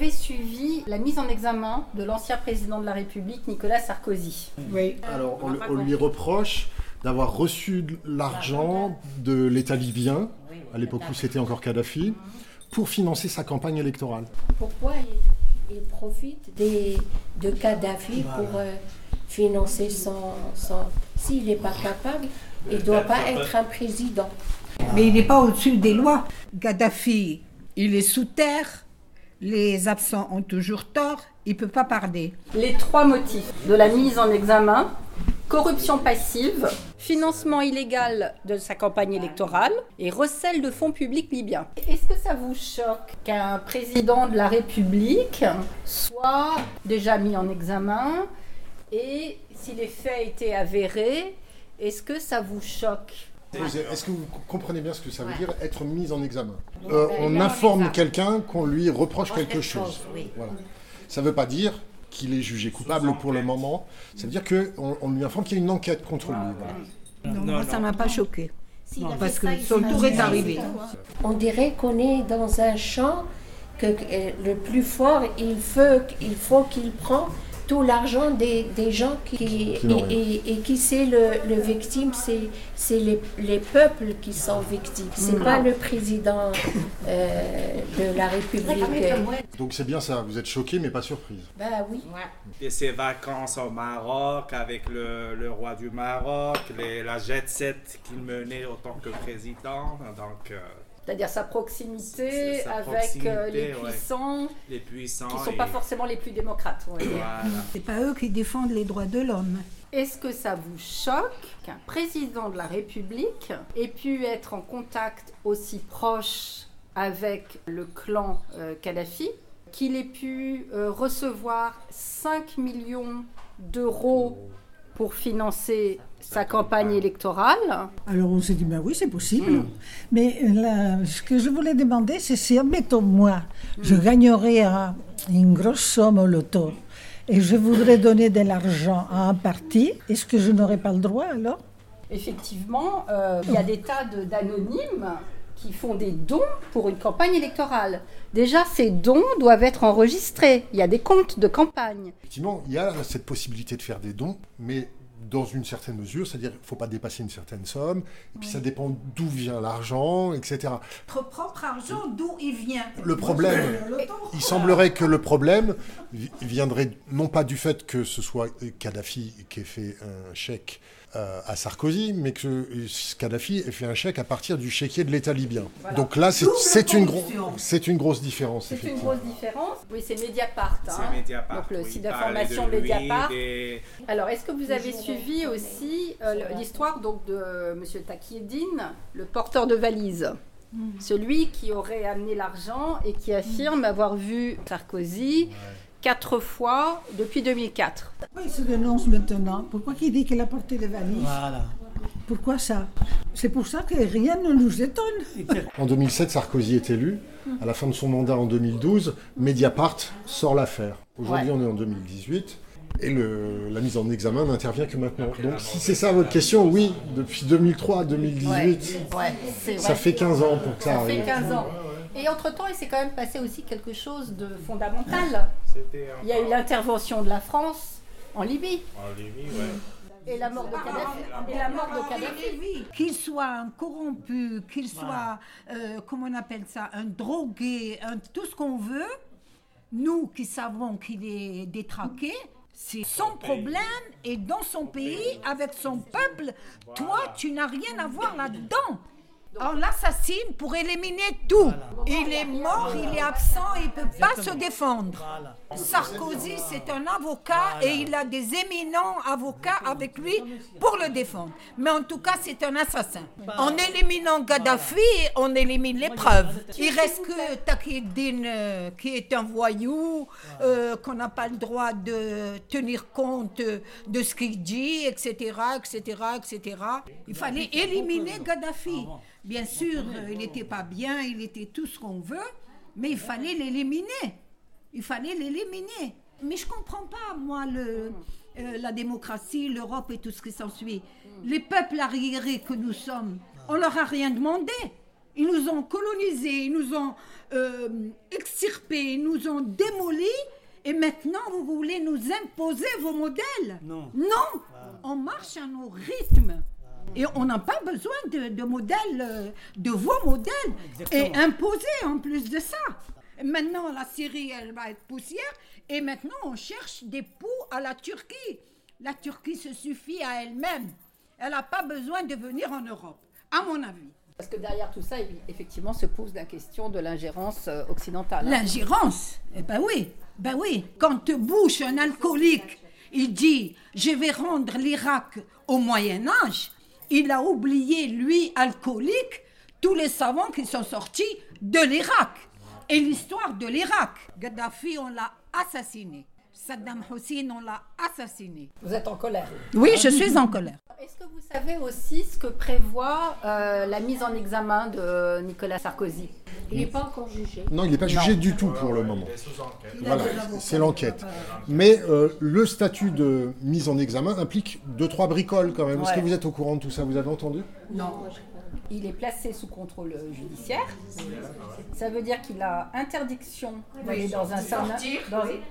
avez suivi la mise en examen de l'ancien président de la République, Nicolas Sarkozy. Oui. Alors, on, on lui reproche d'avoir reçu de l'argent de l'État libyen, à l'époque où c'était encore Kadhafi, pour financer sa campagne électorale. Pourquoi il, il profite des, de Kadhafi pour euh, financer son... son... S'il n'est pas capable, il ne doit pas être un président. Mais il n'est pas au-dessus des lois. Gaddafi, il est sous terre. Les absents ont toujours tort. Il ne peut pas parler. Les trois motifs de la mise en examen corruption passive, financement illégal de sa campagne électorale et recel de fonds publics libyens. Est-ce que ça vous choque qu'un président de la République soit déjà mis en examen et si les faits étaient avérés, est-ce que ça vous choque? Est-ce que vous comprenez bien ce que ça veut dire être mis en examen Euh, On informe quelqu'un qu'on lui reproche quelque chose. Voilà. Ça ne veut pas dire qu'il est jugé coupable pour le moment. Ça veut dire qu'on on lui informe qu'il y a une enquête contre lui. voilà. Non, moi, ça ne m'a pas choqué. parce que son tour est arrivé. On dirait qu'on est dans un champ que le plus fort, il faut, il faut qu'il prend tout l'argent des, des gens qui, Qui et, l'ont, et- et qui c'est le, le victime, c'est c'est les, les peuples qui sont victimes, c'est pas le président euh, de la République. Donc c'est bien ça, vous êtes choqué mais pas surprise. Ben oui. Et ses vacances au Maroc avec le, le roi du Maroc, les- la jet set qu'il menait en tant que président. Donc, euh, C'est-à-dire sa proximité sa avec euh, les ouais. puissants les puissants. qui ne sont et- pas forcément les plus démocrates. on va dire. Voilà. C'est pas eux qui défendent les droits de l'homme. Est-ce que ça vous choque qu'un président de la République ait pu être en contact aussi proche avec le clan euh, Kadhafi, qu'il ait pu euh, recevoir 5 millions d'euros pour financer sa campagne électorale Alors on s'est dit, ben oui, c'est possible. Mais euh, là, ce que je voulais demander, c'est si, admettons, moi, je gagnerais un- une grosse somme au loto et je voudrais donner de l'argent à un parti, est-ce que je n'aurais pas le droit alors? Effectivement, euh, il y a des tas de- d'anonymes qui font des dons pour une campagne électorale. Déjà, ces dons doivent être enregistrés. Il y a des comptes de campagne. Effectivement, il y a cette possibilité de faire des dons, mais dans une certaine mesure, c'est-à-dire qu'il ne faut pas dépasser une certaine somme, et puis ça dépend d'où vient l'argent, etc. Votre propre argent, d'où il vient. Le problème, il semblerait que le problème vi- viendrait non pas du fait que ce soit Kadhafi qui ait fait un chèque euh, à Sarkozy, mais que euh, Kadhafi ait fait un chèque à partir du chéquier de l'État libyen. Donc là, c'est une, gro- grosse différence, C'est une grosse différence. Oui, c'est Mediapart. hein. C'est Mediapart. Donc le oui, site d'information Mediapart. des- Alors, est-ce que vous avez suivi aussi euh, l'histoire donc de M. Takieddine, le porteur de valise? Celui qui aurait amené l'argent et qui affirme avoir vu Sarkozy quatre fois depuis 2004. Pourquoi il se dénonce maintenant? Pourquoi il dit qu'il a porté les valises? Voilà. Pourquoi ça? C'est pour ça que rien ne nous étonne. En 2007, Sarkozy est élu. À la fin de son mandat en 2012, Mediapart sort l'affaire. Aujourd'hui, Ouais. on est en 2018. Et le- la mise en examen n'intervient que maintenant. Donc, si c'est ça votre question, oui, depuis 2003 à 2018, Ouais, c'est ça fait 15 ans pour que ça Ça fait arrive. 15 ans. Et entre-temps, il s'est quand même passé aussi quelque chose de fondamental. Il y a eu l'intervention de la France en Libye en Libye, ouais. et la mort de Kadhafi. Et la mort de Kadhafi. Qu'il soit un corrompu, qu'il soit, euh, comment on appelle ça, un drogué, un- tout ce qu'on veut, nous qui savons qu'il est détraqué, c'est son problème et dans son pays, avec son peuple, toi, tu n'as rien à voir là-dedans. On l'assassine pour éliminer tout. Il est mort, il est absent, il ne peut pas se défendre. Voilà. Sarkozy, c'est un avocat et il a des éminents avocats avec lui pour le défendre. Mais en tout cas, c'est un assassin. En éliminant Gaddafi, on élimine les preuves. Il reste que Takieddine, euh, qui est un voyou, euh, qu'on n'a pas le droit de tenir compte de ce qu'il dit, etc., etc., etc. Il fallait éliminer Gaddafi. Bien sûr, euh, il n'était pas bien, il était tout ce qu'on veut, mais il fallait l'éliminer. Il fallait l'éliminer. Mais je comprends pas, moi, le, euh, la démocratie, l'Europe et tout ce qui s'ensuit. Les peuples arriérés que nous sommes, on leur a rien demandé. Ils nous ont colonisés, ils nous ont euh, extirpés, ils nous ont démolis. Et maintenant, vous voulez nous imposer vos modèles? Non. Non, on marche à nos rythmes. Et on n'a pas besoin de, de modèles, euh, de vos modèles, et imposés en plus de ça. Maintenant, la Syrie, elle va être poussière, et maintenant, on cherche des poux à la Turquie. La Turquie se suffit à elle-même. Elle n'a pas besoin de venir en Europe, à mon avis. Parce que derrière tout ça, effectivement, se pose la question de l'ingérence euh, occidentale. hein. L'ingérence, eh ben oui, ben oui. Quand Bush, un alcoolique, il dit je vais rendre l'Irak au Moyen Âge, il a oublié, lui, alcoolique, tous les savants qui sont sortis de l'Irak et l'histoire de l'Irak. Gaddafi, on l'a assassiné. Saddam Hussein, on l'a assassiné. Vous êtes en colère. Oui, je suis en colère. Est-ce que vous savez aussi ce que prévoit euh, la mise en examen de Nicolas Sarkozy? Il n'est pas encore jugé. Non, il n'est pas jugé du tout pour le moment. Voilà, c'est l'enquête. Mais euh, le statut de mise en examen implique deux, trois bricoles quand même. Est-ce que vous êtes au courant de tout ça? Vous avez entendu? Non. Il est placé sous contrôle judiciaire. Ça veut dire qu'il a interdiction d'aller dans un certain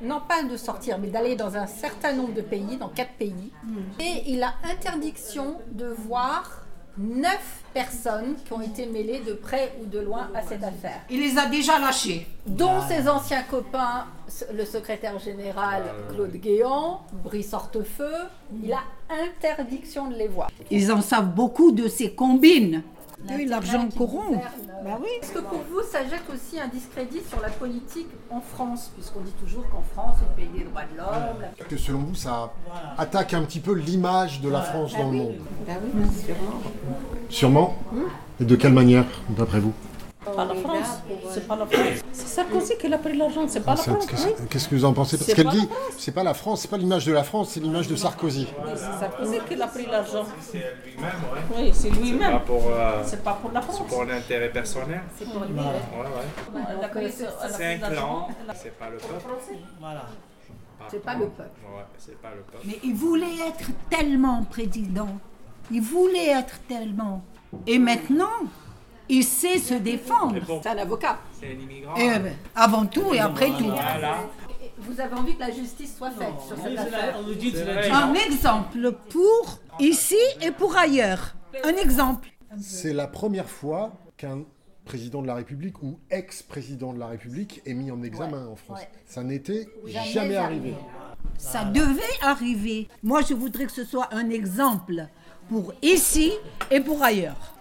non pas de sortir, mais d'aller dans un certain nombre de pays, dans quatre pays. Et il a interdiction de voir neuf personnes qui ont été mêlées de près ou de loin à cette affaire, Il les a déjà lâchés. dont ses anciens copains, le secrétaire général Claude Guéant, Brice Hortefeux. Il a interdiction de les voir. Ils en savent beaucoup de ces combines. Oui, l'argent corrompt. euh, Bah oui. Est-ce que pour vous, ça jette aussi un discrédit sur la politique en France, puisqu'on dit toujours qu'en France, on paye des droits de l'homme. La- Que selon vous, ça attaque un petit peu l'image de la France dans le monde. Ben oui, sûrement. Sûrement Et de quelle manière, d'après vous? Pas la France. C'est pas la France. C'est Sarkozy qui a pris l'argent, c'est pas la France. Qu'est-ce oui. que vous en pensez? Parce C'est qu'elle dit, c'est pas la France, c'est pas l'image de la France, c'est l'image de Sarkozy. Oui, C'est Sarkozy qui a pris l'argent. C'est lui-même, ouais. Oui, c'est lui-même. euh, C'est pas pour la France. pour l'intérêt personnel. C'est pour lui. Ouais, ouais. Elle a C'est un clan, c'est pas le peuple. Voilà. C'est pas le peuple. Ouais, c'est pas le peuple. Mais il voulait être tellement président. Il voulait être tellement. Et maintenant, il sait se défendre. C'est un avocat. c'est un immigrant. Et, euh, avant tout et après tout. Voilà. Vous avez envie que la justice soit faite sur cette affaire. Un exemple pour ici et pour ailleurs. Un exemple. C'est la première fois qu'un président de la République ou ex-président de la République est mis en examen en France. ouais. Ça n'était Jamais jamais arrivé. arrivé. Ça devait arriver. Moi, je voudrais que ce soit un exemple pour ici et pour ailleurs.